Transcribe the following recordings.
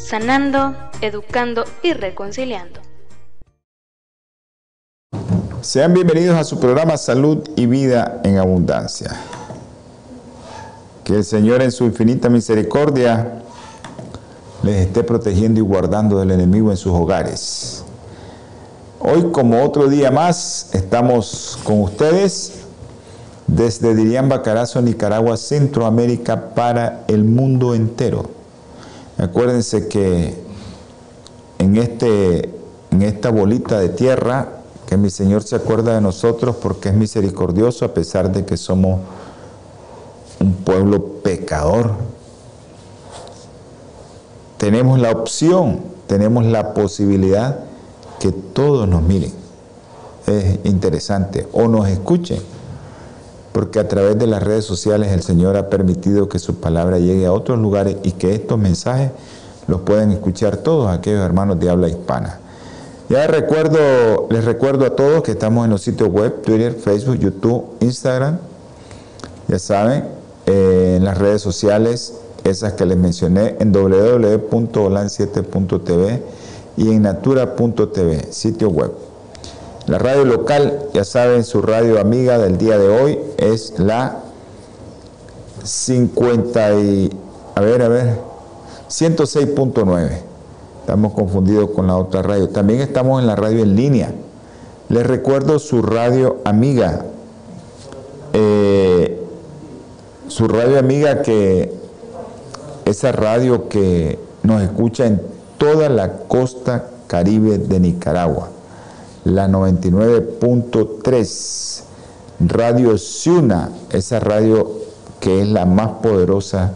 sanando, educando y reconciliando. Sean bienvenidos a su programa Salud y Vida en Abundancia. Que el Señor en su infinita misericordia les esté protegiendo y guardando del enemigo en sus hogares. Hoy, como otro día más, estamos con ustedes desde Diriamba, Carazo, Nicaragua, Centroamérica, para el mundo entero. Acuérdense que en, este, en esta bolita de tierra, que mi Señor se acuerda de nosotros porque es misericordioso a pesar de que somos un pueblo pecador. Tenemos la opción, tenemos la posibilidad que todos nos miren. Es interesante, o nos escuchen porque a través de las redes sociales el Señor ha permitido que su palabra llegue a otros lugares y que estos mensajes los pueden escuchar todos aquellos hermanos de habla hispana. Ya recuerdo, les recuerdo a todos que estamos en los sitios web, Twitter, Facebook, YouTube, Instagram. Ya saben, eh, en las redes sociales, esas que les mencioné, en www.olan7.tv y en natura.tv, sitio web. La radio local, ya saben, su radio amiga del día de hoy es la 50 y, a ver, a ver, 106.9. Estamos confundidos con la otra radio. También estamos en la radio en línea. Les recuerdo su radio amiga. Eh, su radio amiga que esa radio que nos escucha en toda la costa caribe de Nicaragua la 99.3, Radio Ciuna, esa radio que es la más poderosa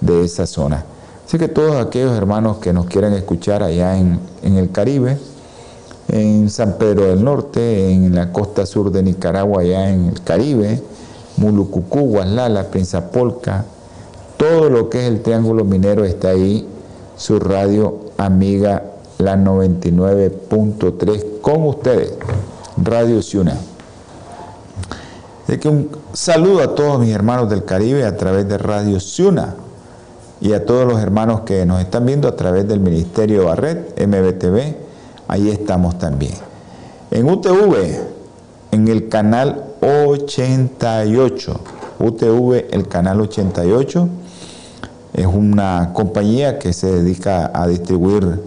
de esa zona. Así que todos aquellos hermanos que nos quieran escuchar allá en, el Caribe, en San Pedro del Norte, en la costa sur de Nicaragua, allá en el Caribe, Mulucucú, Guaslala, Prinzapolca, todo lo que es el Triángulo Minero está ahí, su radio amiga la 99.3 con ustedes, Radio Ciuna. Así que un saludo a todos mis hermanos del Caribe a través de Radio Ciuna y a todos los hermanos que nos están viendo a través del Ministerio Barret, MBTV, ahí estamos también. En UTV, en el canal 88, UTV, el canal 88, es una compañía que se dedica a distribuir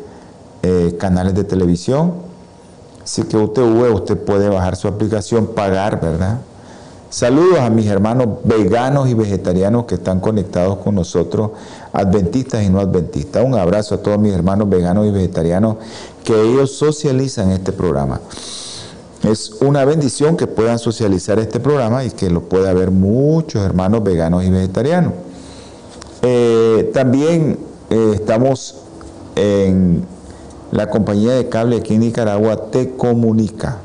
eh, canales de televisión. Así que UTV, usted puede bajar su aplicación, pagar, ¿verdad? Saludos a mis hermanos veganos y vegetarianos que están conectados con nosotros, adventistas y no adventistas. Un abrazo a todos mis hermanos veganos y vegetarianos que ellos socializan este programa. Es una bendición que puedan socializar este programa y que lo pueda ver muchos hermanos veganos y vegetarianos. Eh, también eh, estamos en la compañía de cable aquí en Nicaragua te comunica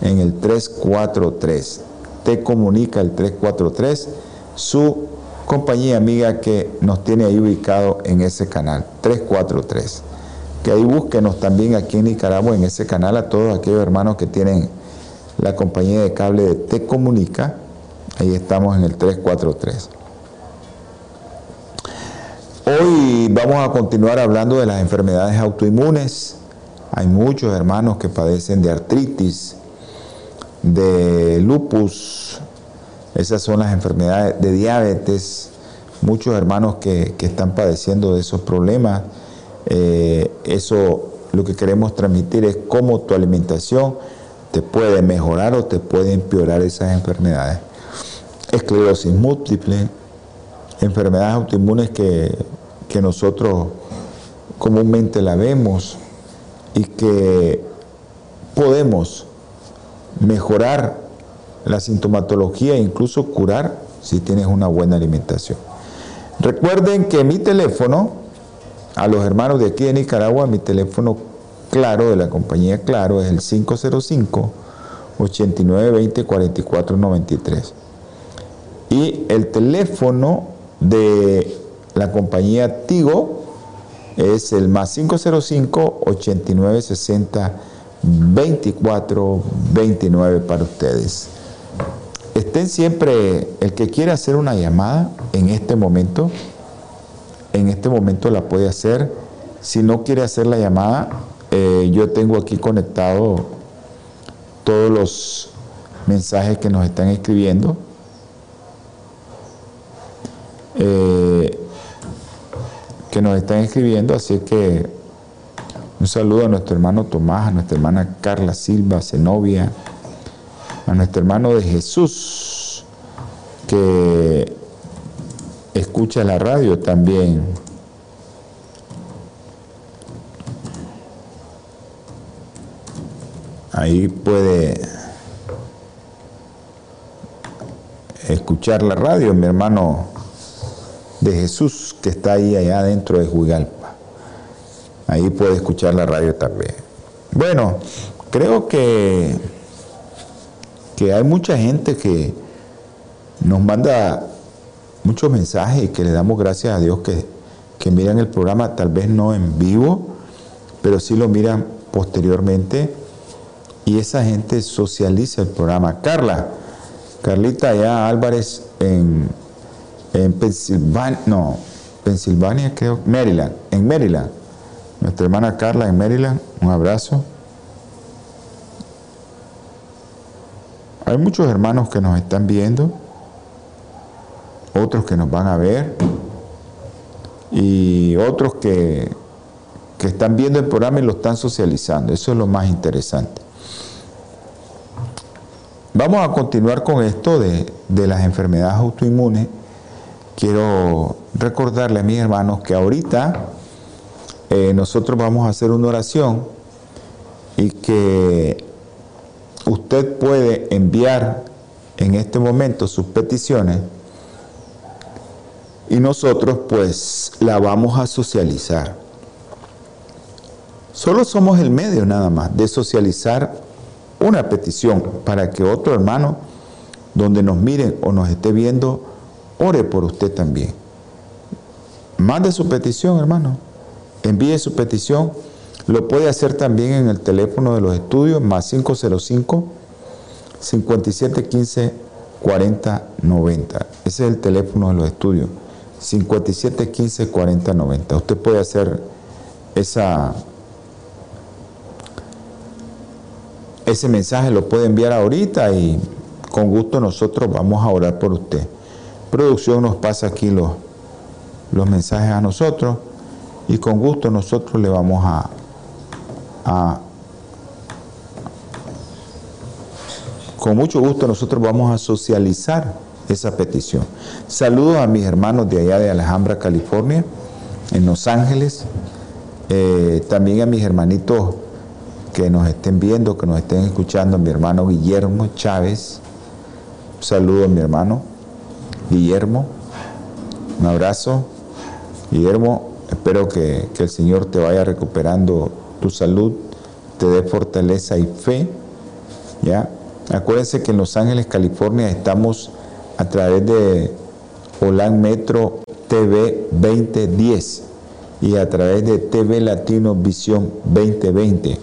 en el 343. Te comunica el 343, su compañía amiga que nos tiene ahí ubicado en ese canal, 343. Que ahí búsquenos también aquí en Nicaragua en ese canal a todos aquellos hermanos que tienen la compañía de cable de Te Comunica. Ahí estamos en el 343. Hoy vamos a continuar hablando de las enfermedades autoinmunes. Hay muchos hermanos que padecen de artritis, de lupus, esas son las enfermedades de diabetes, muchos hermanos que, están padeciendo de esos problemas. Eh, eso lo que queremos transmitir es cómo tu alimentación te puede mejorar o te puede empeorar esas enfermedades. Esclerosis múltiple, enfermedades autoinmunes que, nosotros comúnmente la vemos y que podemos mejorar la sintomatología e incluso curar si tienes una buena alimentación. Recuerden que mi teléfono A los hermanos de aquí de Nicaragua, mi teléfono claro de la compañía Claro es el 505 8920 4493. Y el teléfono de la compañía Tigo es el más 505 8960 2429 para ustedes. Estén siempre, el que quiera hacer una llamada en este momento, en este momento la puede hacer. Si no quiere hacer la llamada, eh, yo tengo aquí conectado todos los mensajes que nos están escribiendo. Eh, que nos están escribiendo, así que un saludo a nuestro hermano Tomás, a nuestra hermana Carla Silva, Zenobia, a nuestro hermano de Jesús, que escucha la radio también. Ahí puede escuchar la radio, mi hermano de Jesús que está ahí allá dentro de Juigalpa. Ahí puede escuchar la radio también. Bueno, creo que, que hay mucha gente que nos manda muchos mensajes y que le damos gracias a Dios que, que miran el programa, tal vez no en vivo, pero sí lo miran posteriormente y esa gente socializa el programa. Carla, Carlita allá Álvarez en en Pensilvania, no, Pensilvania creo, Maryland, en Maryland. Nuestra hermana Carla en Maryland, un abrazo. Hay muchos hermanos que nos están viendo, otros que nos van a ver y otros que, que están viendo el programa y lo están socializando. Eso es lo más interesante. Vamos a continuar con esto de, de las enfermedades autoinmunes quiero recordarle a mis hermanos que ahorita eh, nosotros vamos a hacer una oración y que usted puede enviar en este momento sus peticiones y nosotros pues la vamos a socializar. Solo somos el medio nada más de socializar una petición para que otro hermano donde nos miren o nos esté viendo ore por usted también. Mande su petición, hermano. Envíe su petición. Lo puede hacer también en el teléfono de los estudios, más 505 5715 4090. Ese es el teléfono de los estudios. 5715 4090. Usted puede hacer esa ese mensaje lo puede enviar ahorita y con gusto nosotros vamos a orar por usted producción nos pasa aquí los, los mensajes a nosotros y con gusto nosotros le vamos a, con mucho gusto nosotros vamos a socializar esa petición. Saludos a mis hermanos de allá de Alhambra, California, en Los Ángeles, eh, también a mis hermanitos que nos estén viendo, que nos estén escuchando, mi hermano Guillermo Chávez, saludo a mi hermano, Guillermo. Un abrazo. Guillermo, espero que, el Señor te vaya recuperando tu salud, te dé fortaleza y fe. ¿ya? Acuérdense que en Los Ángeles, California, estamos a través de Holan Metro TV 2010 y a través de TV Latino Visión 2020.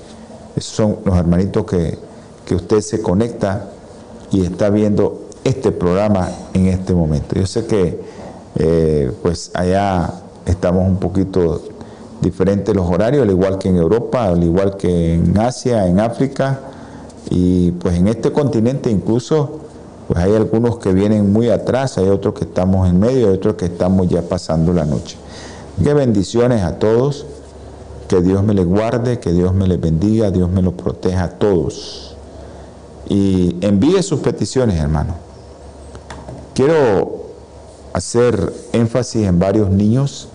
Esos son los hermanitos que, que usted se conecta y está viendo este programa en este momento. Yo sé que eh, pues allá estamos un poquito diferentes los horarios, al igual que en Europa, al igual que en Asia, en África, y pues en este continente incluso pues hay algunos que vienen muy atrás, hay otros que estamos en medio, hay otros que estamos ya pasando la noche. Qué bendiciones a todos, que Dios me les guarde, que Dios me les bendiga, Dios me los proteja a todos. Y envíe sus peticiones, hermano. Quiero hacer énfasis en varios niños.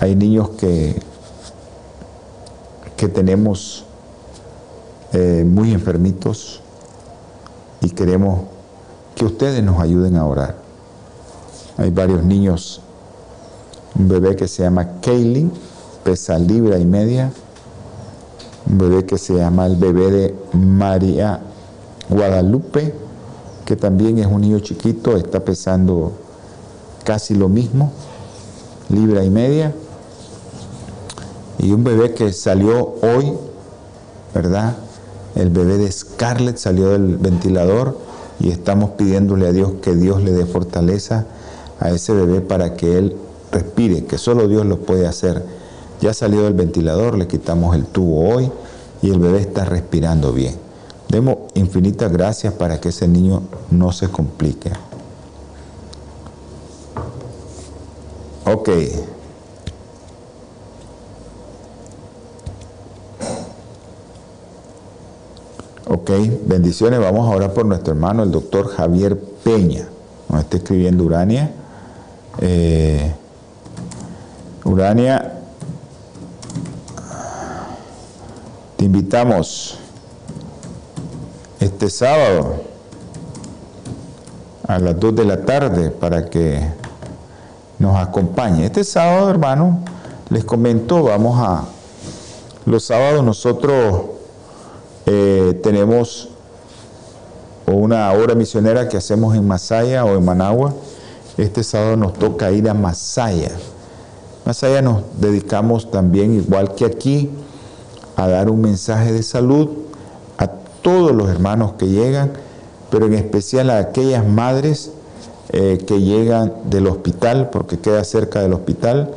Hay niños que, que tenemos eh, muy enfermitos y queremos que ustedes nos ayuden a orar. Hay varios niños un bebé que se llama Kaylin, pesa libra y media, un bebé que se llama el bebé de María Guadalupe, que también es un niño chiquito, está pesando casi lo mismo, libra y media, y un bebé que salió hoy, ¿verdad? El bebé de Scarlett salió del ventilador y estamos pidiéndole a Dios que Dios le dé fortaleza a ese bebé para que él respire, que solo Dios lo puede hacer. Ya salió del ventilador, le quitamos el tubo hoy y el bebé está respirando bien. Demos infinitas gracias para que ese niño no se complique. Ok. Ok, bendiciones. Vamos ahora por nuestro hermano, el doctor Javier Peña. Nos está escribiendo Urania. Eh, Urania, te invitamos este sábado a las 2 de la tarde para que nos acompañe. Este sábado, hermano, les comento, vamos a... Los sábados nosotros eh, tenemos una obra misionera que hacemos en Masaya o en Managua. Este sábado nos toca ir a Masaya. Masaya nos dedicamos también, igual que aquí, a dar un mensaje de salud todos los hermanos que llegan, pero en especial a aquellas madres eh, que llegan del hospital, porque queda cerca del hospital,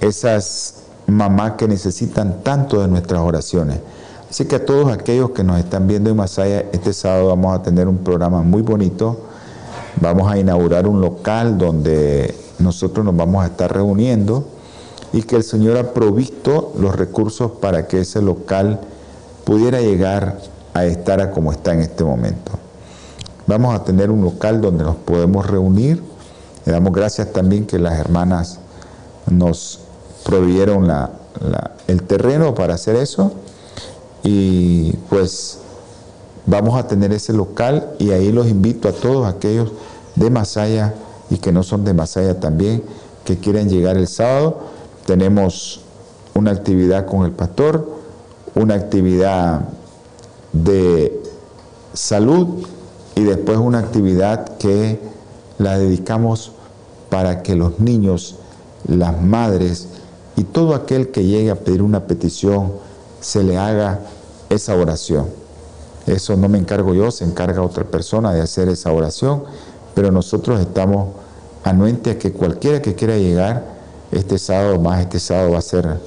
esas mamás que necesitan tanto de nuestras oraciones. Así que a todos aquellos que nos están viendo en Masaya, este sábado vamos a tener un programa muy bonito. Vamos a inaugurar un local donde nosotros nos vamos a estar reuniendo y que el Señor ha provisto los recursos para que ese local pudiera llegar a estar a como está en este momento. Vamos a tener un local donde nos podemos reunir. Le damos gracias también que las hermanas nos provieron el terreno para hacer eso y pues vamos a tener ese local y ahí los invito a todos aquellos de Masaya y que no son de Masaya también, que quieran llegar el sábado. Tenemos una actividad con el pastor, una actividad de salud y después una actividad que la dedicamos para que los niños, las madres y todo aquel que llegue a pedir una petición, se le haga esa oración. Eso no me encargo yo, se encarga otra persona de hacer esa oración, pero nosotros estamos anuentes a que cualquiera que quiera llegar este sábado, más este sábado va a ser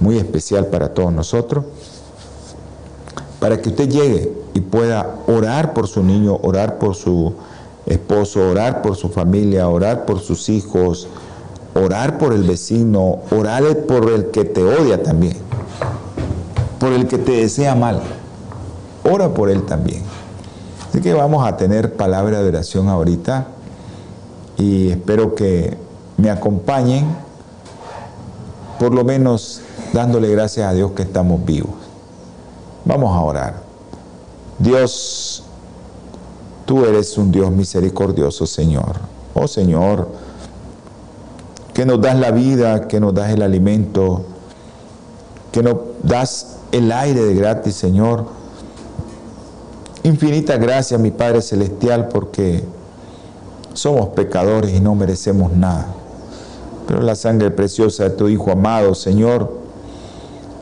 muy especial para todos nosotros, para que usted llegue y pueda orar por su niño, orar por su esposo, orar por su familia, orar por sus hijos, orar por el vecino, orar por el que te odia también por el que te desea mal. Ora por él también. Así que vamos a tener palabra de oración ahorita y espero que me acompañen, por lo menos dándole gracias a Dios que estamos vivos. Vamos a orar. Dios, tú eres un Dios misericordioso, Señor. Oh Señor, que nos das la vida, que nos das el alimento, que nos das el aire de gratis, Señor. Infinita gracia, mi Padre Celestial, porque somos pecadores y no merecemos nada. Pero la sangre preciosa de tu Hijo amado, Señor,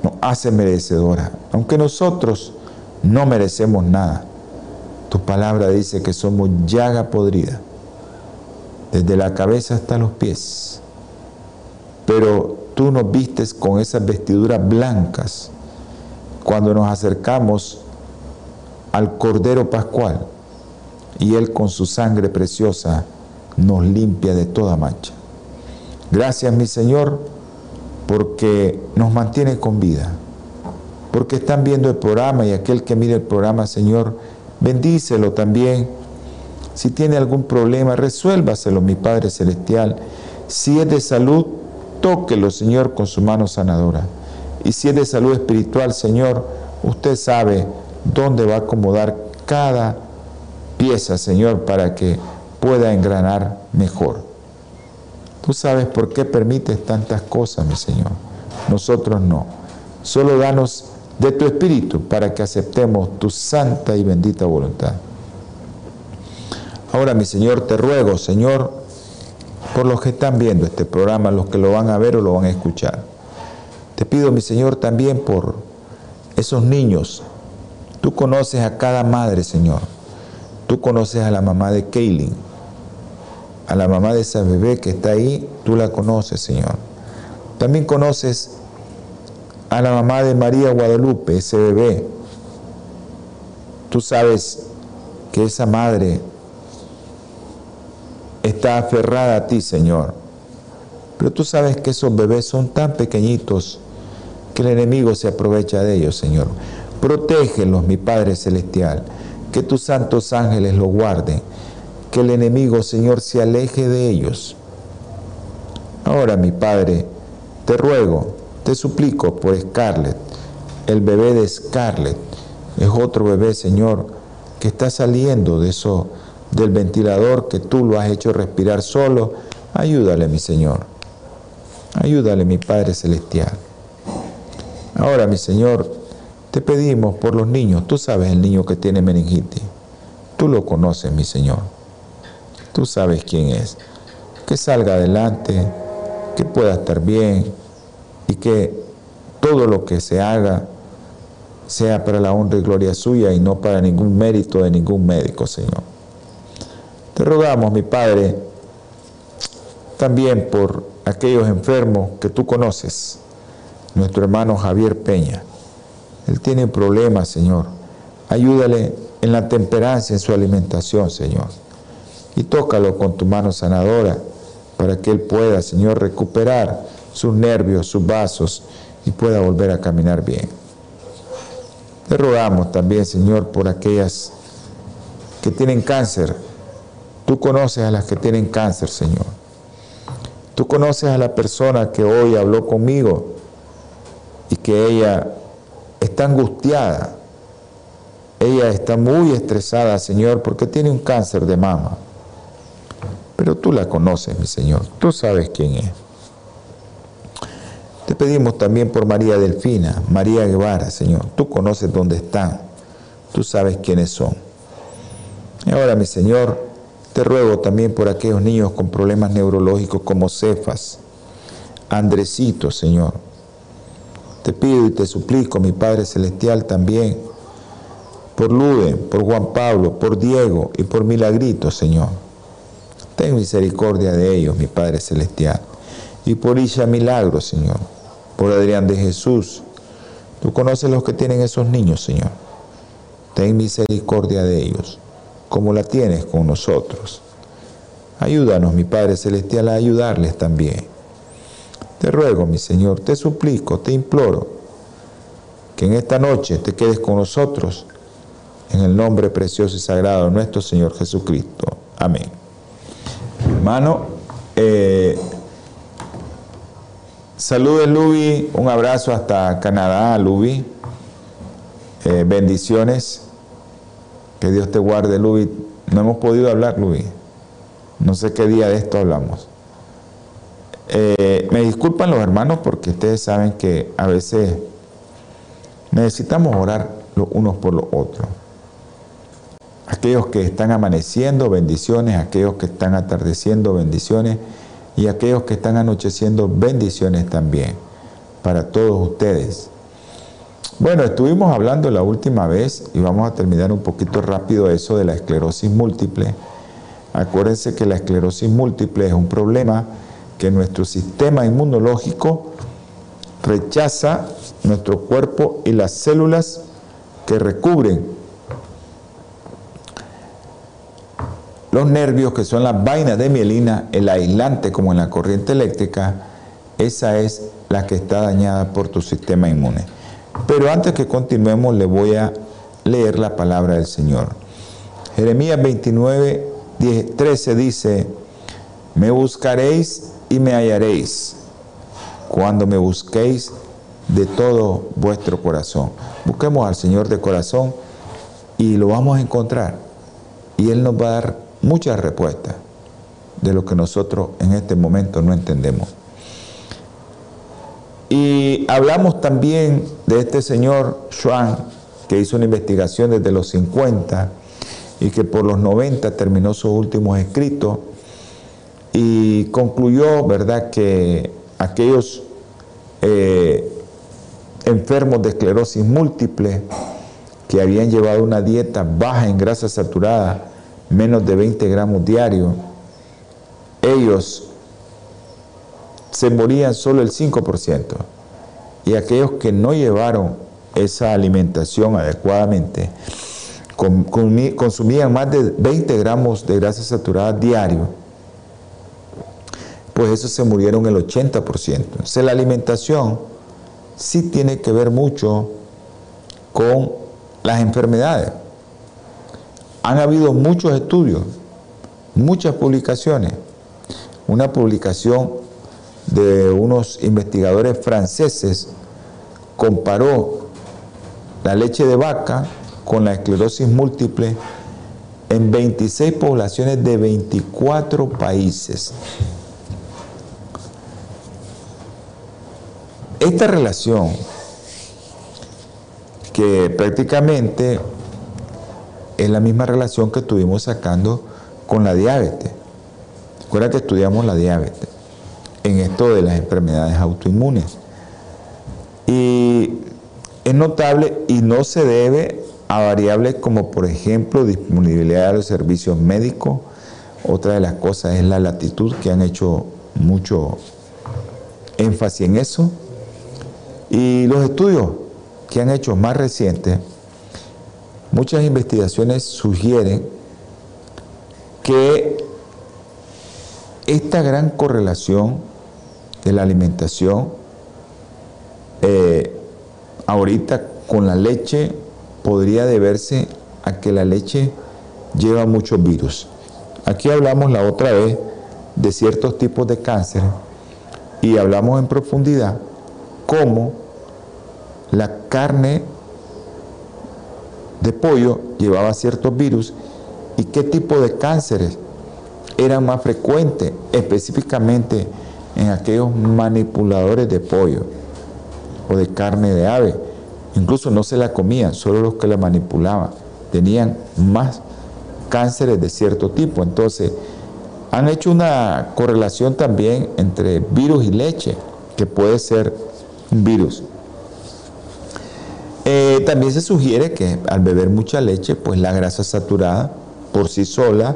nos hace merecedora. Aunque nosotros no merecemos nada, tu palabra dice que somos llaga podrida, desde la cabeza hasta los pies. Pero tú nos vistes con esas vestiduras blancas cuando nos acercamos al Cordero Pascual y Él con su sangre preciosa nos limpia de toda mancha. Gracias mi Señor porque nos mantiene con vida, porque están viendo el programa y aquel que mire el programa, Señor, bendícelo también. Si tiene algún problema, resuélvaselo, mi Padre Celestial. Si es de salud, tóquelo, Señor, con su mano sanadora. Y si es de salud espiritual, Señor, usted sabe dónde va a acomodar cada pieza, Señor, para que pueda engranar mejor. Tú sabes por qué permites tantas cosas, mi Señor. Nosotros no. Solo danos de tu espíritu para que aceptemos tu santa y bendita voluntad. Ahora, mi Señor, te ruego, Señor, por los que están viendo este programa, los que lo van a ver o lo van a escuchar. Te pido, mi Señor, también por esos niños. Tú conoces a cada madre, Señor. Tú conoces a la mamá de Kaylin, a la mamá de esa bebé que está ahí, tú la conoces, Señor. También conoces a la mamá de María Guadalupe, ese bebé. Tú sabes que esa madre está aferrada a ti, Señor. Pero tú sabes que esos bebés son tan pequeñitos que el enemigo se aprovecha de ellos, Señor. Protégelos, mi Padre Celestial. Que tus santos ángeles los guarden. Que el enemigo, Señor, se aleje de ellos. Ahora, mi Padre, te ruego, te suplico por Scarlett, el bebé de Scarlett. Es otro bebé, Señor, que está saliendo de eso, del ventilador que tú lo has hecho respirar solo. Ayúdale, mi Señor. Ayúdale, mi Padre Celestial. Ahora, mi Señor, te pedimos por los niños. Tú sabes el niño que tiene meningitis. Tú lo conoces, mi Señor. Tú sabes quién es. Que salga adelante, que pueda estar bien y que todo lo que se haga sea para la honra y gloria suya y no para ningún mérito de ningún médico, Señor. Te rogamos, mi Padre, también por aquellos enfermos que tú conoces, nuestro hermano Javier Peña. Él tiene problemas, Señor. Ayúdale en la temperancia en su alimentación, Señor. Y tócalo con tu mano sanadora para que él pueda, Señor, recuperar sus nervios, sus vasos y pueda volver a caminar bien. Te rogamos también, Señor, por aquellas que tienen cáncer. Tú conoces a las que tienen cáncer, Señor. Tú conoces a la persona que hoy habló conmigo y que ella está angustiada. Ella está muy estresada, Señor, porque tiene un cáncer de mama. Pero tú la conoces, mi Señor. Tú sabes quién es. Te pedimos también por María Delfina, María Guevara, Señor. Tú conoces dónde están. Tú sabes quiénes son. Y ahora, mi Señor, te ruego también por aquellos niños con problemas neurológicos como Cefas, Andresito, Señor. Te pido y te suplico, mi Padre Celestial, también por Luden, por Juan Pablo, por Diego y por Milagrito, Señor. Ten misericordia de ellos, mi Padre Celestial. Y por Isha Milagro, Señor. Por Adrián de Jesús. Tú conoces los que tienen esos niños, Señor. Ten misericordia de ellos, como la tienes con nosotros. Ayúdanos, mi Padre Celestial, a ayudarles también. Te ruego, mi Señor, te suplico, te imploro, que en esta noche te quedes con nosotros, en el nombre precioso y sagrado de nuestro Señor Jesucristo. Amén. Hermano, eh, saludos Lubi, un abrazo hasta Canadá, Lubi. Eh, bendiciones. Que Dios te guarde, Lubi. No hemos podido hablar, Lubi. No sé qué día de esto hablamos. Eh, me disculpan los hermanos porque ustedes saben que a veces necesitamos orar los unos por los otros aquellos que están amaneciendo, bendiciones, aquellos que están atardeciendo, bendiciones, y aquellos que están anocheciendo, bendiciones también para todos ustedes. Bueno, estuvimos hablando la última vez y vamos a terminar un poquito rápido eso de la esclerosis múltiple. Acuérdense que la esclerosis múltiple es un problema que nuestro sistema inmunológico rechaza nuestro cuerpo y las células que recubren Los nervios, que son las vainas de mielina, el aislante como en la corriente eléctrica, esa es la que está dañada por tu sistema inmune. Pero antes que continuemos, le voy a leer la palabra del Señor. Jeremías 29, 13 dice, me buscaréis y me hallaréis cuando me busquéis de todo vuestro corazón. Busquemos al Señor de corazón y lo vamos a encontrar. Y Él nos va a dar muchas respuestas. de lo que nosotros en este momento no entendemos. Y hablamos también de este señor Schwann, que hizo una investigación desde los 50 y que por los 90 terminó sus últimos escritos y concluyó, ¿verdad?, que aquellos eh, enfermos de esclerosis múltiple que habían llevado una dieta baja en grasa saturada, menos de 20 gramos diarios, ellos se morían solo el 5%. Y aquellos que no llevaron esa alimentación adecuadamente, consumían más de 20 gramos de grasa saturada diario, pues esos se murieron el 80%. Entonces la alimentación sí tiene que ver mucho con las enfermedades. Han habido muchos estudios, muchas publicaciones. Una publicación de unos investigadores franceses comparó la leche de vaca con la esclerosis múltiple en 26 poblaciones de 24 países. Esta relación, que prácticamente es la misma relación que estuvimos sacando con la diabetes. Recuerda que estudiamos la diabetes en esto de las enfermedades autoinmunes. Y es notable y no se debe a variables como por ejemplo disponibilidad de los servicios médicos. Otra de las cosas es la latitud, que han hecho mucho énfasis en eso. Y los estudios que han hecho más recientes, muchas investigaciones sugieren que esta gran correlación de la alimentación eh, ahorita con la leche podría deberse a que la leche lleva muchos virus. Aquí hablamos la otra vez de ciertos tipos de cáncer y hablamos en profundidad cómo la carne de pollo llevaba ciertos virus y qué tipo de cánceres eran más frecuentes, específicamente en aquellos manipuladores de pollo o de carne de ave. Incluso no se la comían, solo los que la manipulaban. Tenían más cánceres de cierto tipo. Entonces, han hecho una correlación también entre virus y leche, que puede ser un virus. Eh, también se sugiere que al beber mucha leche, pues la grasa saturada por sí sola,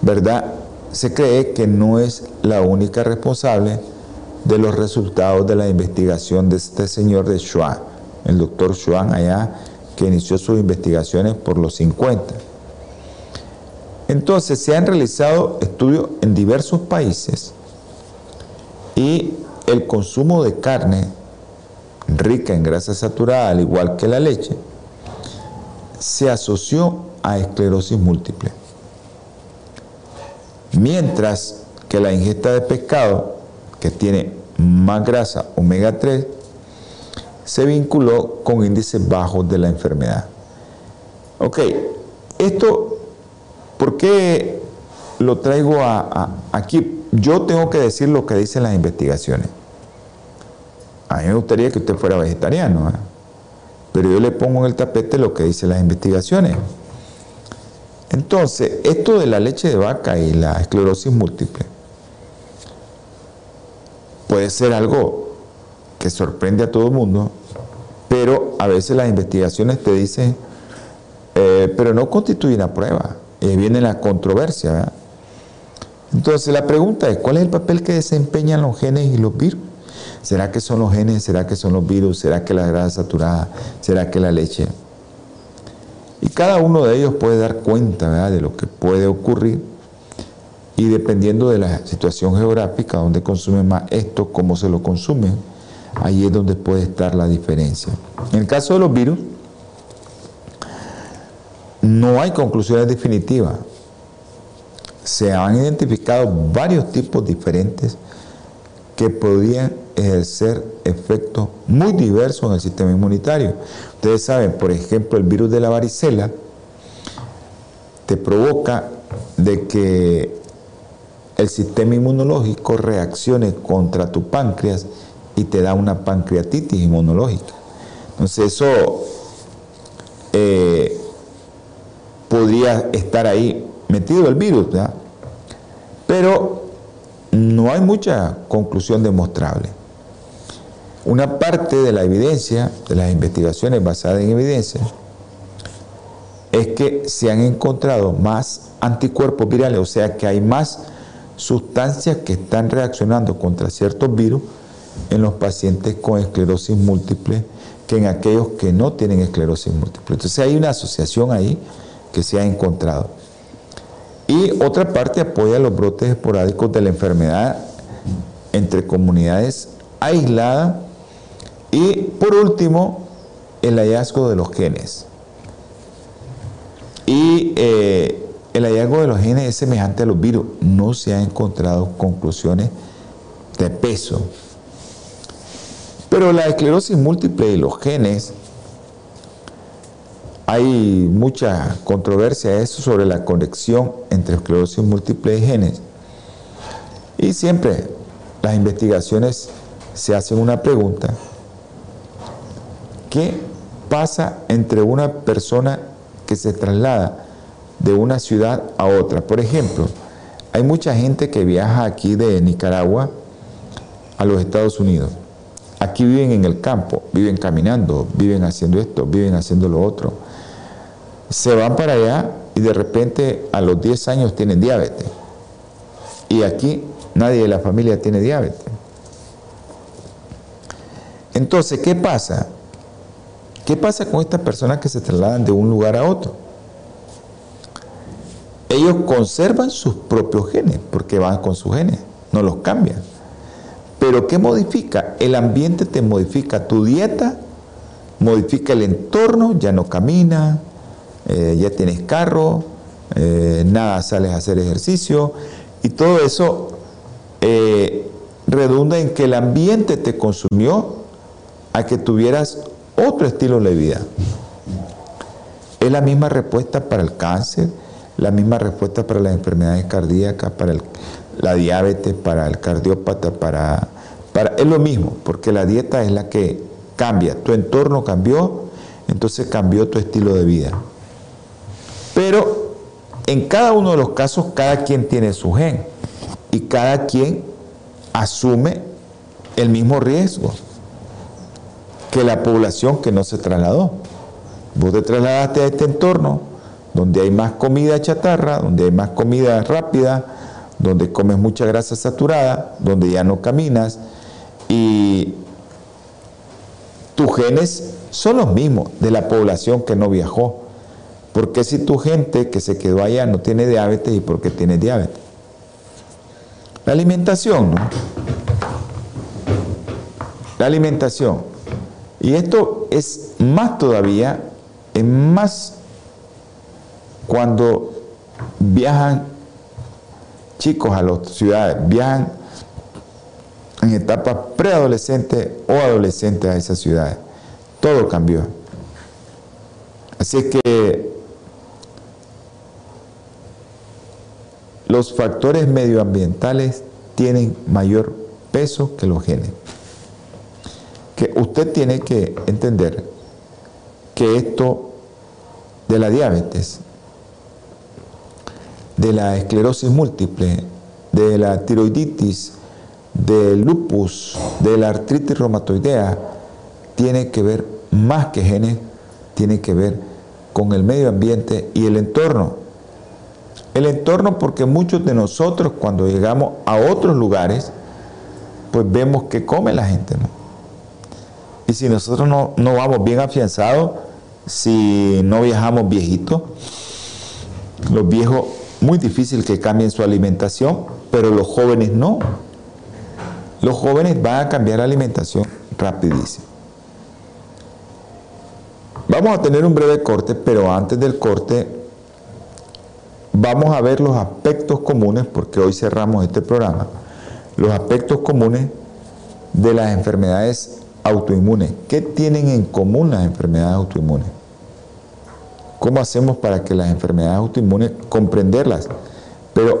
¿verdad? Se cree que no es la única responsable de los resultados de la investigación de este señor de Schwann, el doctor Schwann allá, que inició sus investigaciones por los 50. Entonces se han realizado estudios en diversos países y el consumo de carne rica en grasa saturada, al igual que la leche, se asoció a esclerosis múltiple. Mientras que la ingesta de pescado, que tiene más grasa omega 3, se vinculó con índices bajos de la enfermedad. Ok, esto, ¿por qué lo traigo aquí? Yo tengo que decir lo que dicen las investigaciones. A mí me gustaría que usted fuera vegetariano, ¿eh? pero yo le pongo en el tapete lo que dicen las investigaciones. Entonces, esto de la leche de vaca y la esclerosis múltiple puede ser algo que sorprende a todo el mundo, pero a veces las investigaciones te dicen, eh, pero no constituye una prueba. Y viene la controversia. Entonces la pregunta es, ¿cuál es el papel que desempeñan los genes y los virus? ¿Será que son los genes? ¿Será que son los virus? ¿Será que la grasa saturada? ¿Será que la leche? Y cada uno de ellos puede dar cuenta de lo que puede ocurrir y dependiendo de la situación geográfica, donde consume más esto, cómo se lo consume, ahí es donde puede estar la diferencia. En el caso de los virus, no hay conclusiones definitivas. Se han identificado varios tipos diferentes que podrían ejercer efectos muy diversos en el sistema inmunitario. Ustedes saben, por ejemplo, el virus de la varicela te provoca de que el sistema inmunológico reaccione contra tu páncreas y te da una pancreatitis inmunológica. Entonces eso eh, podría estar ahí metido el virus, ¿verdad? pero no hay mucha conclusión demostrable. Una parte de la evidencia, de las investigaciones basadas en evidencia, es que se han encontrado más anticuerpos virales, o sea que hay más sustancias que están reaccionando contra ciertos virus en los pacientes con esclerosis múltiple que en aquellos que no tienen esclerosis múltiple. Entonces hay una asociación ahí que se ha encontrado. Y otra parte apoya los brotes esporádicos de la enfermedad entre comunidades aisladas. Y por último, el hallazgo de los genes. Y eh, el hallazgo de los genes es semejante a los virus. No se han encontrado conclusiones de peso. Pero la esclerosis múltiple y los genes, hay mucha controversia eso sobre la conexión entre esclerosis múltiple y genes. Y siempre las investigaciones se hacen una pregunta. ¿Qué pasa entre una persona que se traslada de una ciudad a otra? Por ejemplo, hay mucha gente que viaja aquí de Nicaragua a los Estados Unidos Aquí viven en el campo, viven caminando, viven haciendo esto, viven haciendo lo otro. Se van para allá y de repente a los 10 años tienen diabetes. Y aquí nadie de la familia tiene diabetes. Entonces, ¿qué pasa? ¿Qué pasa con estas personas que se trasladan de un lugar a otro? Ellos conservan sus propios genes, porque van con sus genes, no los cambian. Pero ¿qué modifica? El ambiente te modifica tu dieta, modifica el entorno, ya no camina, eh, ya tienes carro, eh, nada sales a hacer ejercicio y todo eso eh, redunda en que el ambiente te consumió a que tuvieras otro estilo de vida. Es la misma respuesta para el cáncer, la misma respuesta para las enfermedades cardíacas, para la diabetes, para el cardiópata, para es lo mismo, porque la dieta es la que cambia. Tu entorno cambió, entonces cambió tu estilo de vida. Pero en cada uno de los casos, cada quien tiene su gen y cada quien asume el mismo riesgo que la población que no se trasladó. Vos te trasladaste a este entorno donde hay más comida chatarra, donde hay más comida rápida, donde comes mucha grasa saturada, donde ya no caminas, y tus genes son los mismos de la población que no viajó. Porque si tu gente que se quedó allá no tiene diabetes y por qué tiene diabetes? La alimentación, ¿no? La alimentación. Y esto es más todavía, es más cuando viajan chicos a las ciudades, viajan en etapa preadolescente o adolescente a esas ciudades. Todo cambió. Así que los factores medioambientales tienen mayor peso que los genes. Que usted tiene que entender que esto de la diabetes, de la esclerosis múltiple, de la tiroiditis, del lupus, de la artritis reumatoidea, tiene que ver más que genes, tiene que ver con el medio ambiente y el entorno. El entorno porque muchos de nosotros cuando llegamos a otros lugares, pues vemos que come la gente. ¿no? Y si nosotros no, no vamos bien afianzados, si no viajamos viejitos, los viejos muy difícil que cambien su alimentación, pero los jóvenes no. Los jóvenes van a cambiar la alimentación rapidísimo. Vamos a tener un breve corte, pero antes del corte vamos a ver los aspectos comunes, porque hoy cerramos este programa, los aspectos comunes de las enfermedades autoinmunes. ¿Qué tienen en común las enfermedades autoinmunes? ¿Cómo hacemos para que las enfermedades autoinmunes comprenderlas? Pero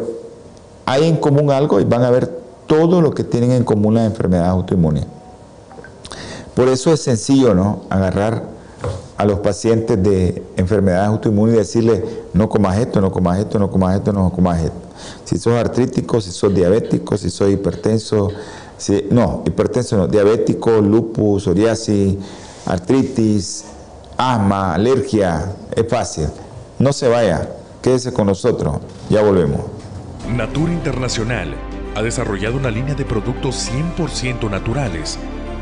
hay en común algo y van a ver todo lo que tienen en común las enfermedades autoinmunes. Por eso es sencillo, ¿no? Agarrar a los pacientes de enfermedades autoinmunes y decirle, no comas esto, no comas esto, no comas esto, no comas esto. Si sos artrítico, si sos diabético, si sos hipertenso, si, no, hipertenso no, diabético, lupus, psoriasis, artritis, asma, alergia, es fácil. No se vaya, quédese con nosotros, ya volvemos. Natura Internacional ha desarrollado una línea de productos 100% naturales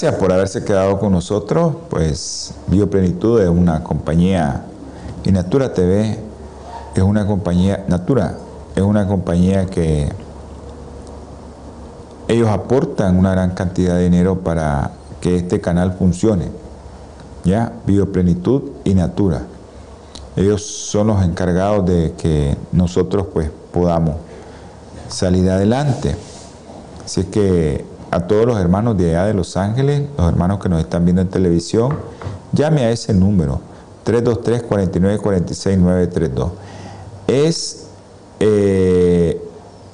Gracias por haberse quedado con nosotros. Pues Bioplenitud es una compañía y Natura TV es una compañía, Natura es una compañía que ellos aportan una gran cantidad de dinero para que este canal funcione. Ya, Bioplenitud y Natura. Ellos son los encargados de que nosotros pues podamos salir adelante. Así que a todos los hermanos de allá de Los Ángeles, los hermanos que nos están viendo en televisión, llame a ese número, 323-4946-932. Es eh,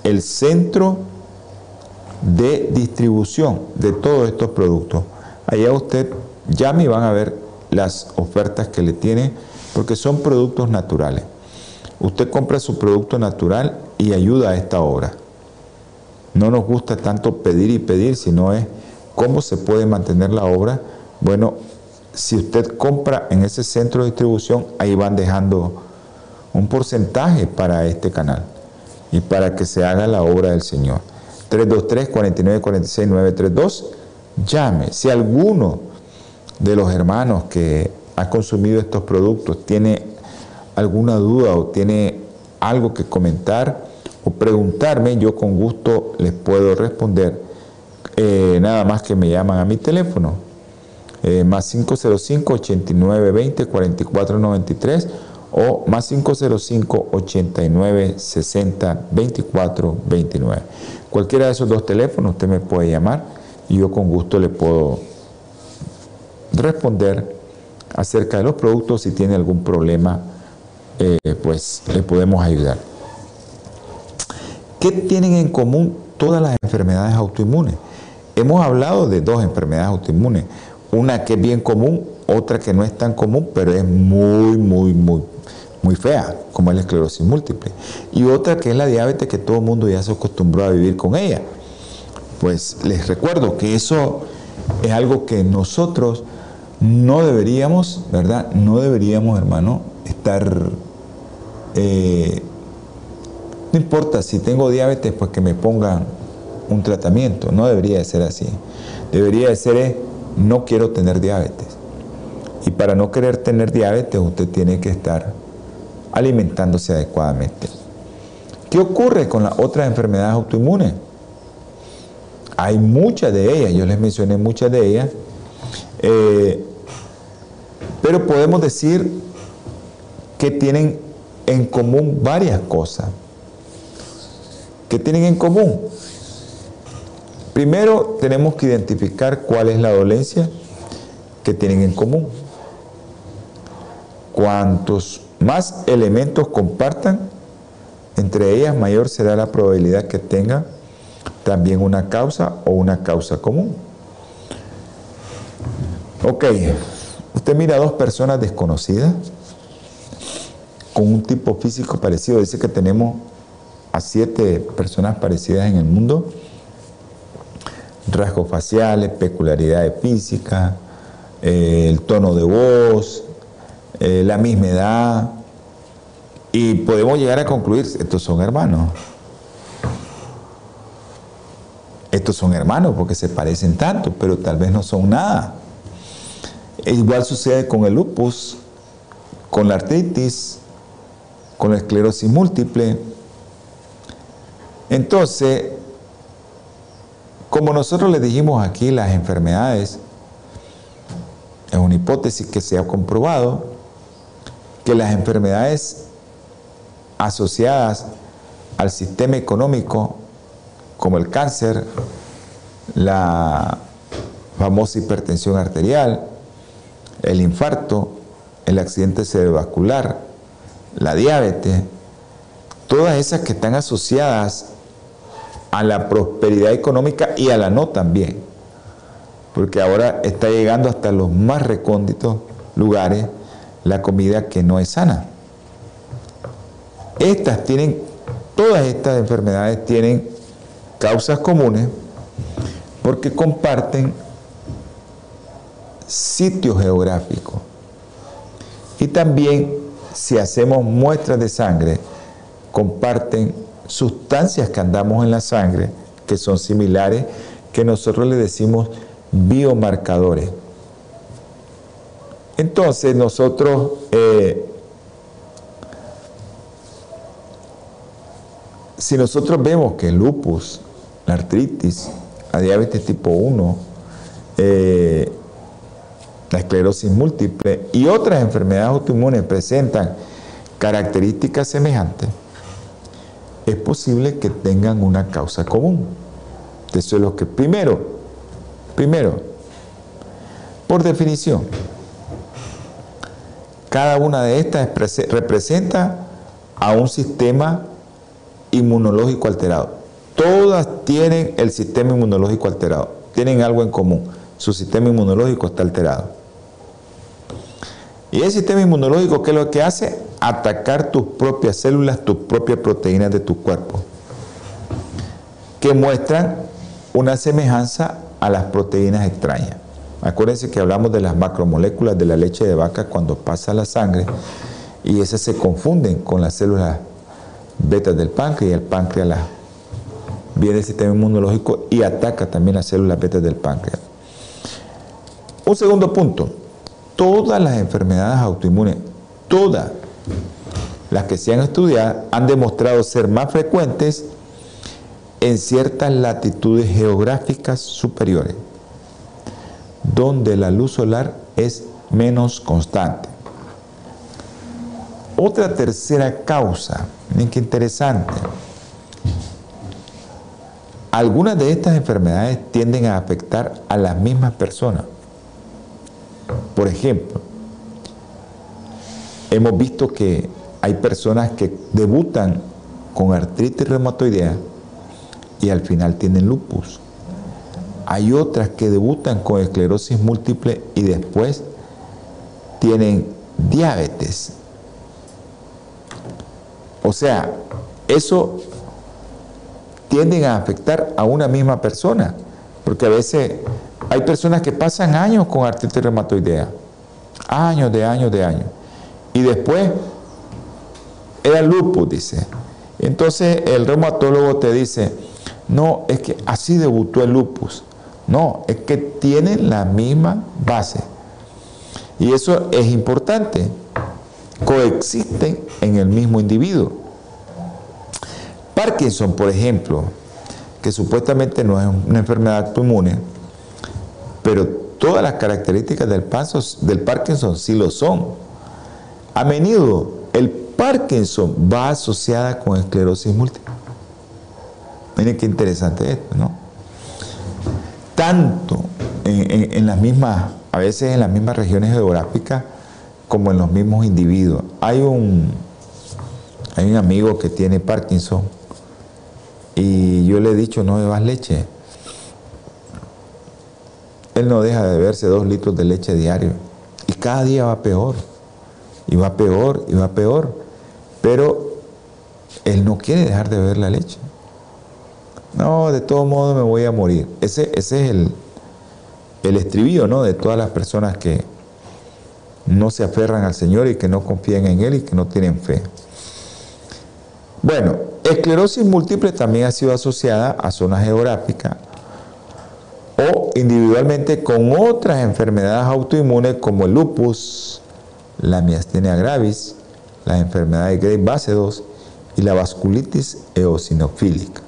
el centro de distribución de todos estos productos. Allá usted llame y van a ver las ofertas que le tiene, porque son productos naturales. Usted compra su producto natural y ayuda a esta obra. No nos gusta tanto pedir y pedir, sino es cómo se puede mantener la obra. Bueno, si usted compra en ese centro de distribución, ahí van dejando un porcentaje para este canal y para que se haga la obra del Señor. 323-4946-932, llame. Si alguno de los hermanos que ha consumido estos productos tiene alguna duda o tiene algo que comentar, o preguntarme, yo con gusto les puedo responder. Eh, nada más que me llaman a mi teléfono, eh, más 505-8920-4493 o más 505-8960-2429. Cualquiera de esos dos teléfonos usted me puede llamar y yo con gusto le puedo responder acerca de los productos. Si tiene algún problema, eh, pues le podemos ayudar. ¿Qué tienen en común todas las enfermedades autoinmunes? Hemos hablado de dos enfermedades autoinmunes, una que es bien común, otra que no es tan común, pero es muy, muy, muy, muy fea, como es la esclerosis múltiple, y otra que es la diabetes, que todo el mundo ya se acostumbró a vivir con ella. Pues les recuerdo que eso es algo que nosotros no deberíamos, ¿verdad? No deberíamos, hermano, estar eh, no importa si tengo diabetes, pues que me pongan un tratamiento. No debería de ser así. Debería de ser, eh, no quiero tener diabetes. Y para no querer tener diabetes, usted tiene que estar alimentándose adecuadamente. ¿Qué ocurre con las otras enfermedades autoinmunes? Hay muchas de ellas, yo les mencioné muchas de ellas, eh, pero podemos decir que tienen en común varias cosas. ¿Qué tienen en común? Primero tenemos que identificar cuál es la dolencia que tienen en común. Cuantos más elementos compartan, entre ellas mayor será la probabilidad que tenga también una causa o una causa común. Ok, usted mira a dos personas desconocidas con un tipo físico parecido, dice que tenemos a siete personas parecidas en el mundo, rasgos faciales, peculiaridades físicas, eh, el tono de voz, eh, la misma edad, y podemos llegar a concluir, estos son hermanos. Estos son hermanos porque se parecen tanto, pero tal vez no son nada. E igual sucede con el lupus, con la artritis, con la esclerosis múltiple. Entonces, como nosotros le dijimos aquí, las enfermedades, es una hipótesis que se ha comprobado, que las enfermedades asociadas al sistema económico, como el cáncer, la famosa hipertensión arterial, el infarto, el accidente cerebrovascular, la diabetes, todas esas que están asociadas a la prosperidad económica y a la no también, porque ahora está llegando hasta los más recónditos lugares la comida que no es sana. Estas tienen, todas estas enfermedades tienen causas comunes porque comparten sitio geográfico. Y también si hacemos muestras de sangre, comparten sustancias que andamos en la sangre que son similares, que nosotros le decimos biomarcadores. Entonces nosotros eh, si nosotros vemos que el lupus, la artritis, la diabetes tipo 1, eh, la esclerosis múltiple y otras enfermedades autoinmunes presentan características semejantes, es posible que tengan una causa común. Eso es lo que primero, primero, por definición, cada una de estas representa a un sistema inmunológico alterado. Todas tienen el sistema inmunológico alterado, tienen algo en común, su sistema inmunológico está alterado. Y el sistema inmunológico, ¿qué es lo que hace? Atacar tus propias células, tus propias proteínas de tu cuerpo, que muestran una semejanza a las proteínas extrañas. Acuérdense que hablamos de las macromoléculas de la leche de vaca cuando pasa la sangre y esas se confunden con las células betas del páncreas y el páncreas la, viene el sistema inmunológico y ataca también las células betas del páncreas. Un segundo punto, todas las enfermedades autoinmunes, todas las que se han estudiado, han demostrado ser más frecuentes en ciertas latitudes geográficas superiores, donde la luz solar es menos constante. Otra tercera causa, miren qué interesante. Algunas de estas enfermedades tienden a afectar a las mismas personas. Por ejemplo, hemos visto que hay personas que debutan con artritis reumatoidea y al final tienen lupus. Hay otras que debutan con esclerosis múltiple y después tienen diabetes. O sea, eso tienden a afectar a una misma persona, porque a veces hay personas que pasan años con artritis reumatoidea, años de años de años, y después era lupus, dice. Entonces el reumatólogo te dice, no, es que así debutó el lupus. No, es que tienen la misma base. Y eso es importante coexisten en el mismo individuo. Parkinson, por ejemplo, que supuestamente no es una enfermedad autoinmune, pero todas las características del, del Parkinson sí lo son. A menudo el Parkinson va asociada con esclerosis múltiple. Miren qué interesante esto, ¿no? Tanto en, en las mismas, a veces en las mismas regiones geográficas, como en los mismos individuos. Hay un, hay un amigo que tiene Parkinson y yo le he dicho no bebas leche. Él no deja de beberse dos litros de leche diario y cada día va peor y va peor y va peor. Pero él no quiere dejar de beber la leche. No, de todo modo me voy a morir. Ese, es el, el estribillo ¿no? de todas las personas que, no se aferran al Señor y que no confían en Él y que no tienen fe. Bueno, esclerosis múltiple también ha sido asociada a zonas geográficas o individualmente con otras enfermedades autoinmunes como el lupus, la miastenia gravis, las enfermedades de base 2 y la vasculitis eosinofílica.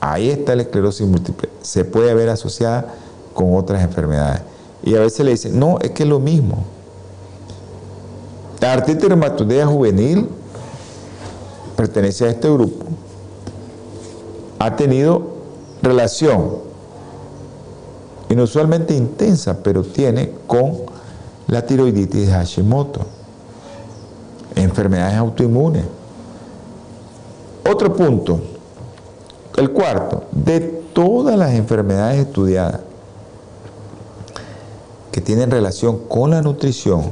Ahí está la esclerosis múltiple. Se puede ver asociada con otras enfermedades. Y a veces le dicen, no, es que es lo mismo. La artritis reumatoidea juvenil pertenece a este grupo. Ha tenido relación inusualmente intensa, pero tiene con la tiroiditis de Hashimoto, enfermedades autoinmunes. Otro punto, el cuarto, de todas las enfermedades estudiadas que tienen relación con la nutrición,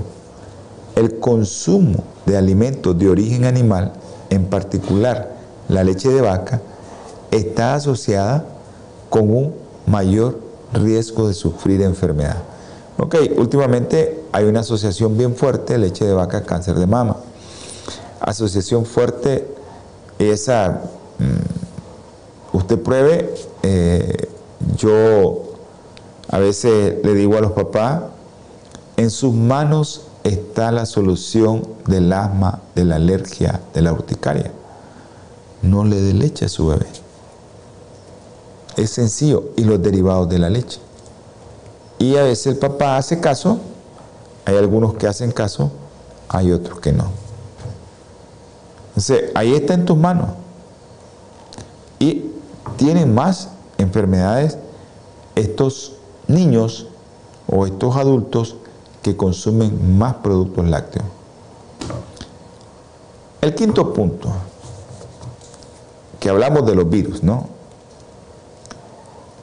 el consumo de alimentos de origen animal, en particular la leche de vaca, está asociada con un mayor riesgo de sufrir enfermedad. Ok, últimamente hay una asociación bien fuerte, leche de vaca, cáncer de mama. Asociación fuerte, esa, mm, usted pruebe, eh, yo a veces le digo a los papás, en sus manos está la solución del asma, de la alergia, de la urticaria. No le dé leche a su bebé. Es sencillo. Y los derivados de la leche. Y a veces el papá hace caso. Hay algunos que hacen caso, hay otros que no. Entonces, ahí está en tus manos. Y tienen más enfermedades estos niños o estos adultos que consumen más productos lácteos. El quinto punto, que hablamos de los virus, ¿no?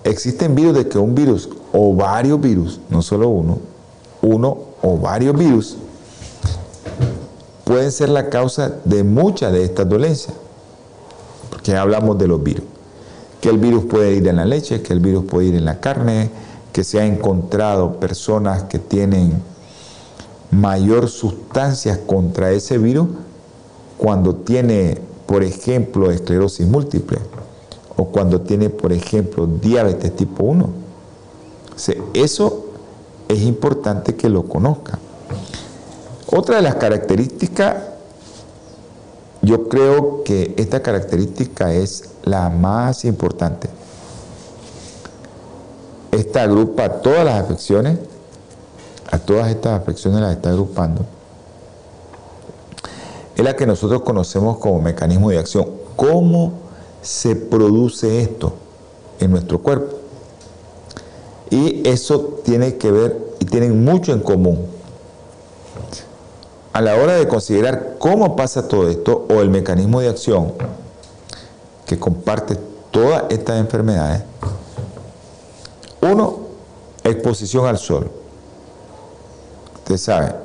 Existen virus de que un virus o varios virus, no solo uno, uno o varios virus, pueden ser la causa de muchas de estas dolencias. Porque hablamos de los virus. Que el virus puede ir en la leche, que el virus puede ir en la carne, que se ha encontrado personas que tienen mayor sustancias contra ese virus cuando tiene, por ejemplo, esclerosis múltiple o cuando tiene, por ejemplo, diabetes tipo 1. eso es importante que lo conozca. Otra de las características, yo creo que esta característica es la más importante esta agrupa todas las afecciones, a todas estas afecciones las está agrupando. Es la que nosotros conocemos como mecanismo de acción. ¿Cómo se produce esto en nuestro cuerpo? Y eso tiene que ver y tienen mucho en común. A la hora de considerar cómo pasa todo esto o el mecanismo de acción que comparte todas estas enfermedades, uno, exposición al sol. Usted sabe,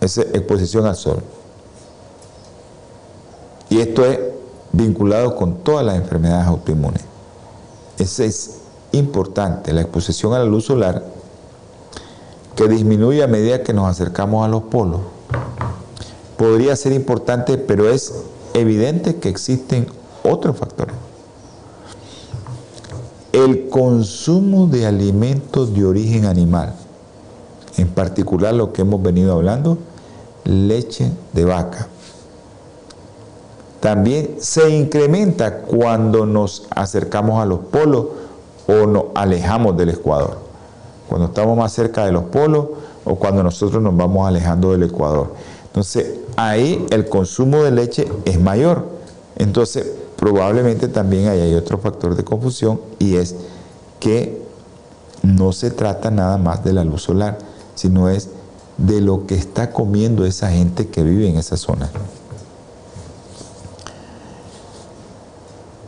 es exposición al sol. Y esto es vinculado con todas las enfermedades autoinmunes. Eso es importante, la exposición a la luz solar, que disminuye a medida que nos acercamos a los polos. Podría ser importante, pero es evidente que existen otros factores el consumo de alimentos de origen animal, en particular lo que hemos venido hablando, leche de vaca. También se incrementa cuando nos acercamos a los polos o nos alejamos del Ecuador. Cuando estamos más cerca de los polos o cuando nosotros nos vamos alejando del Ecuador. Entonces, ahí el consumo de leche es mayor. Entonces, probablemente también hay otro factor de confusión y es que no se trata nada más de la luz solar, sino es de lo que está comiendo esa gente que vive en esa zona.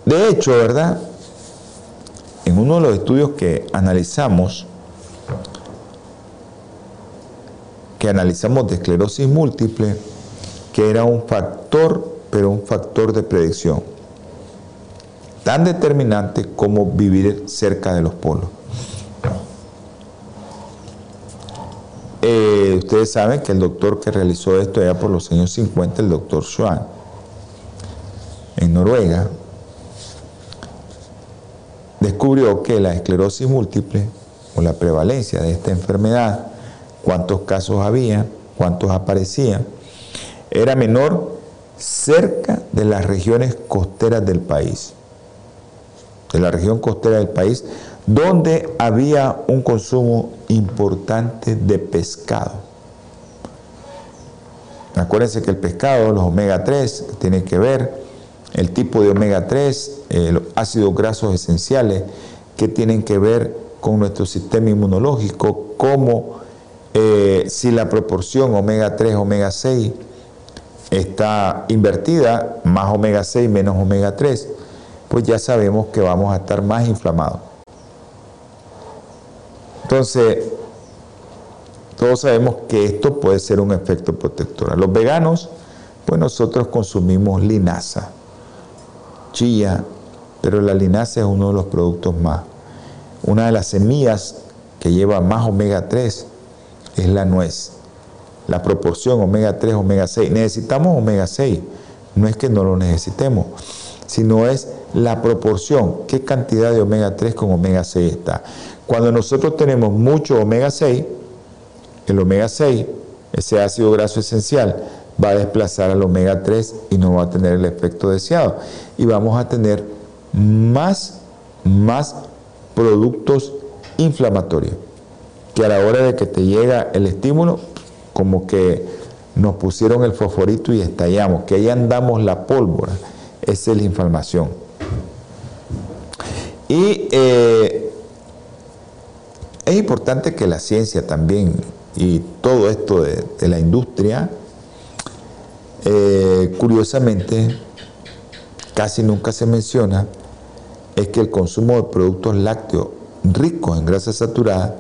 De hecho, ¿verdad? En uno de los estudios que analizamos, que analizamos de esclerosis múltiple, que era un factor, pero un factor de predicción tan determinante como vivir cerca de los polos. Eh, ustedes saben que el doctor que realizó esto ya por los años 50, el doctor Schwann, en Noruega, descubrió que la esclerosis múltiple o la prevalencia de esta enfermedad, cuántos casos había, cuántos aparecían, era menor cerca de las regiones costeras del país, de la región costera del país, donde había un consumo importante de pescado. Acuérdense que el pescado, los omega 3, tiene que ver el tipo de omega 3, eh, los ácidos grasos esenciales, que tienen que ver con nuestro sistema inmunológico, como eh, si la proporción omega 3, omega 6 está invertida, más omega 6 menos omega 3, pues ya sabemos que vamos a estar más inflamados. Entonces, todos sabemos que esto puede ser un efecto protector. A los veganos, pues nosotros consumimos linaza, chía, pero la linaza es uno de los productos más. Una de las semillas que lleva más omega 3 es la nuez. La proporción omega 3, omega 6. Necesitamos omega 6. No es que no lo necesitemos, sino es la proporción, qué cantidad de omega 3 con omega 6 está. Cuando nosotros tenemos mucho omega 6, el omega 6, ese ácido graso esencial, va a desplazar al omega 3 y no va a tener el efecto deseado. Y vamos a tener más, más productos inflamatorios, que a la hora de que te llega el estímulo, como que nos pusieron el fosforito y estallamos, que ahí andamos la pólvora, esa es la inflamación. Y eh, es importante que la ciencia también y todo esto de, la industria, eh, curiosamente, casi nunca se menciona, es que el consumo de productos lácteos ricos en grasa saturada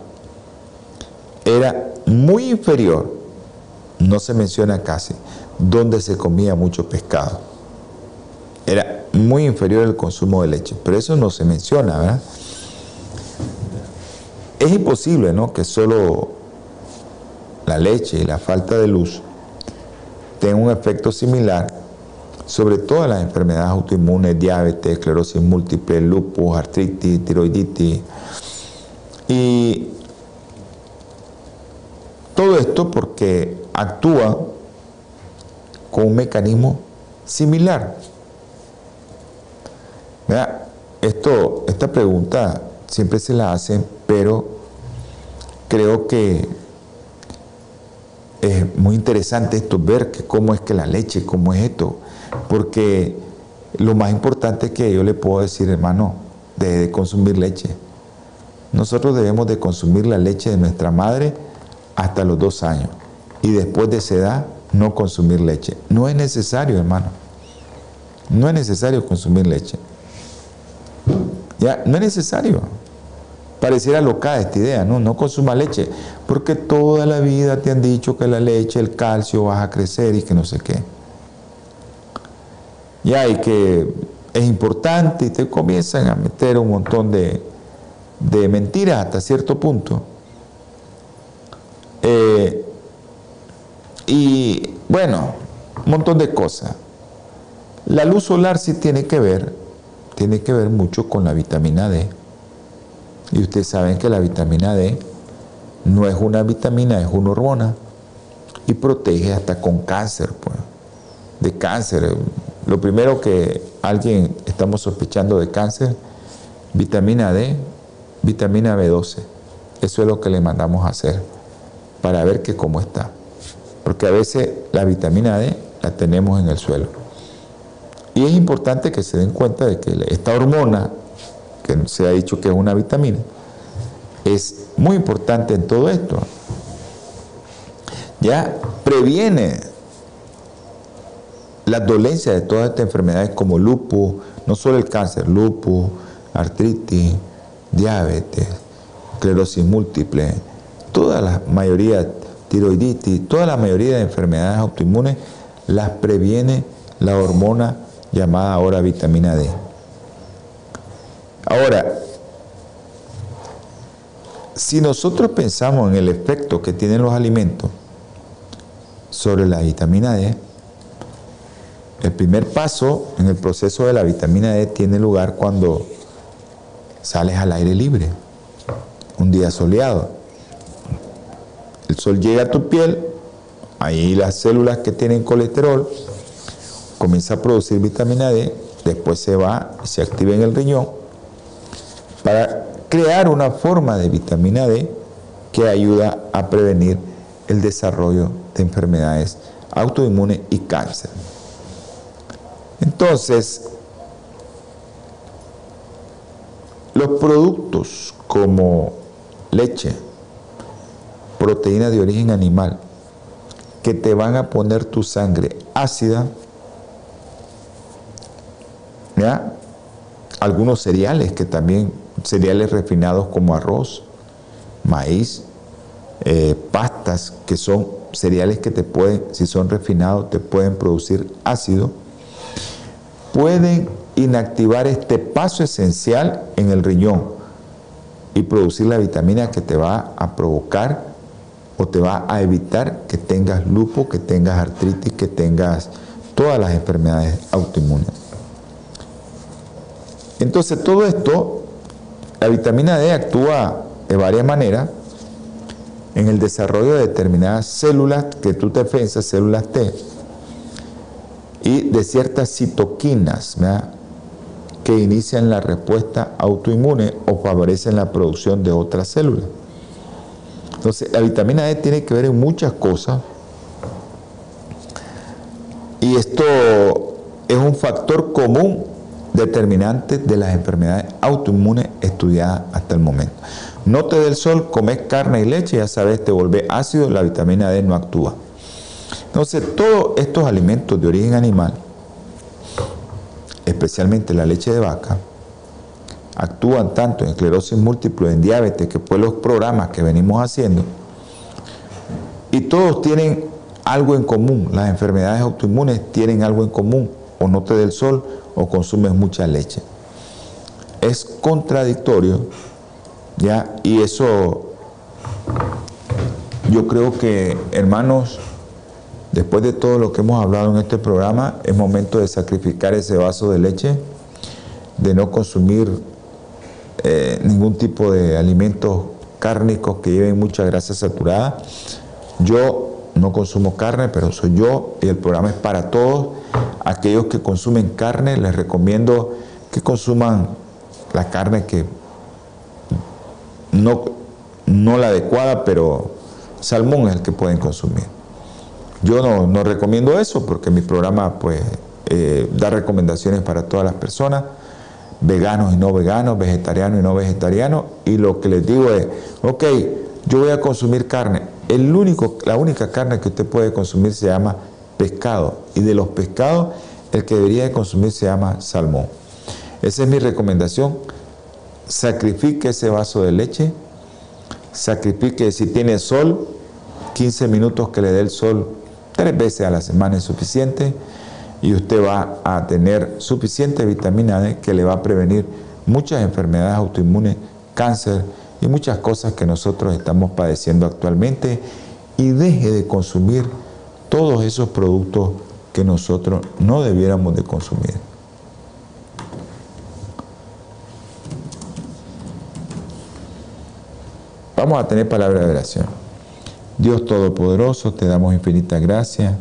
era muy inferior, no se menciona casi, donde se comía mucho pescado. Era muy inferior el consumo de leche, pero eso no se menciona, ¿verdad? Es imposible, ¿no? Que solo la leche y la falta de luz tengan un efecto similar sobre todas las enfermedades autoinmunes, diabetes, esclerosis múltiple, lupus, artritis, tiroiditis. Y todo esto porque actúa con un mecanismo similar. Esto, esta pregunta siempre se la hacen, pero creo que es muy interesante esto, ver que cómo es que la leche, cómo es esto, porque lo más importante que yo le puedo decir, hermano, de, consumir leche. Nosotros debemos de consumir la leche de nuestra madre hasta los dos años y después de esa edad no consumir leche. No es necesario, hermano. No es necesario consumir leche. Ya, no es necesario. Pareciera loca esta idea, ¿no? No consuma leche, porque toda la vida te han dicho que la leche, el calcio, vas a crecer y que no sé qué. Ya, y que es importante y te comienzan a meter un montón de, de mentiras hasta cierto punto. Eh, y bueno, un montón de cosas. La luz solar sí tiene que ver, tiene que ver mucho con la vitamina D. Y ustedes saben que la vitamina D no es una vitamina, es una hormona. Y protege hasta con cáncer, pues. De cáncer. Lo primero que alguien estamos sospechando de cáncer, vitamina D, vitamina B12. Eso es lo que le mandamos a hacer para ver que cómo está. Porque a veces la vitamina D la tenemos en el suelo. Y es importante que se den cuenta de que esta hormona que se ha dicho que es una vitamina, es muy importante en todo esto. Ya previene las dolencias de todas estas enfermedades como lupus, no solo el cáncer, lupus, artritis, diabetes, esclerosis múltiple, toda la mayoría, tiroiditis, toda la mayoría de enfermedades autoinmunes las previene la hormona llamada ahora vitamina D. Ahora, si nosotros pensamos en el efecto que tienen los alimentos sobre la vitamina D, el primer paso en el proceso de la vitamina D tiene lugar cuando sales al aire libre, un día soleado. El sol llega a tu piel, ahí las células que tienen colesterol comienza a producir vitamina D, después se va, se activa en el riñón crear una forma de vitamina D que ayuda a prevenir el desarrollo de enfermedades autoinmunes y cáncer. Entonces, los productos como leche, proteína de origen animal, que te van a poner tu sangre ácida, ¿ya? algunos cereales que también, cereales refinados como arroz, maíz, eh, pastas, que son cereales que te pueden, si son refinados, te pueden producir ácido, pueden inactivar este paso esencial en el riñón y producir la vitamina que te va a provocar o te va a evitar que tengas lupo, que tengas artritis, que tengas todas las enfermedades autoinmunes. Entonces todo esto, la vitamina D actúa de varias maneras en el desarrollo de determinadas células que tú te piensas, células T, y de ciertas citoquinas que inician la respuesta autoinmune o favorecen la producción de otras células. Entonces, la vitamina D tiene que ver en muchas cosas y esto es un factor común determinante de las enfermedades autoinmunes estudiadas hasta el momento. No te dé el sol, comes carne y leche, ya sabes, te vuelve ácido, la vitamina D no actúa. Entonces, todos estos alimentos de origen animal, especialmente la leche de vaca, actúan tanto en esclerosis múltiple, en diabetes, que fue los programas que venimos haciendo, y todos tienen algo en común. Las enfermedades autoinmunes tienen algo en común. O no te dé el sol o consumes mucha leche. Es contradictorio ¿ya? Y eso, yo creo que, hermanos, después de todo lo que hemos hablado en este programa, es momento de sacrificar ese vaso de leche, de no consumir eh, ningún tipo de alimentos cárnicos que lleven mucha grasa saturada. Yo no consumo carne, pero soy yo y el programa es para todos. Aquellos que consumen carne, les recomiendo que consuman la carne que no, no la adecuada, pero salmón es el que pueden consumir. Yo no, recomiendo eso porque mi programa pues eh, da recomendaciones para todas las personas, veganos y no veganos, vegetarianos y no vegetarianos, y lo que les digo es, ok, yo voy a consumir carne. El único, la única carne que usted puede consumir se llama pescado, y de los pescados el que debería de consumir se llama salmón. Esa es mi recomendación. Sacrifique ese vaso de leche, sacrifique si tiene sol, 15 minutos que le dé el sol tres veces a la semana es suficiente. Y usted va a tener suficiente vitamina D que le va a prevenir muchas enfermedades autoinmunes, cáncer y muchas cosas que nosotros estamos padeciendo actualmente. Y deje de consumir todos esos productos que nosotros no debiéramos de consumir. Vamos a tener palabra de oración. Dios Todopoderoso, te damos infinita gracia.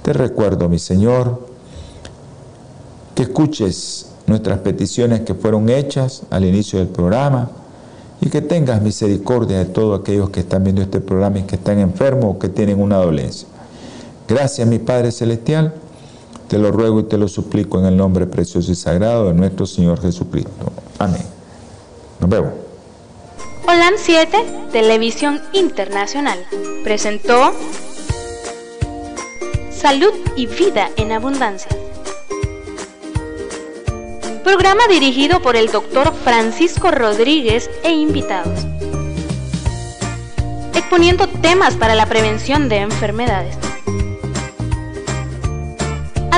Te recuerdo, mi Señor, que escuches nuestras peticiones que fueron hechas al inicio del programa y que tengas misericordia de todos aquellos que están viendo este programa y que están enfermos o que tienen una dolencia. Gracias, mi Padre Celestial. Te lo ruego y te lo suplico en el nombre precioso y sagrado de nuestro Señor Jesucristo. Amén. Nos vemos. Holan 7, Televisión Internacional, presentó Salud y Vida en Abundancia. Programa dirigido por el doctor Francisco Rodríguez e invitados. Exponiendo temas para la prevención de enfermedades.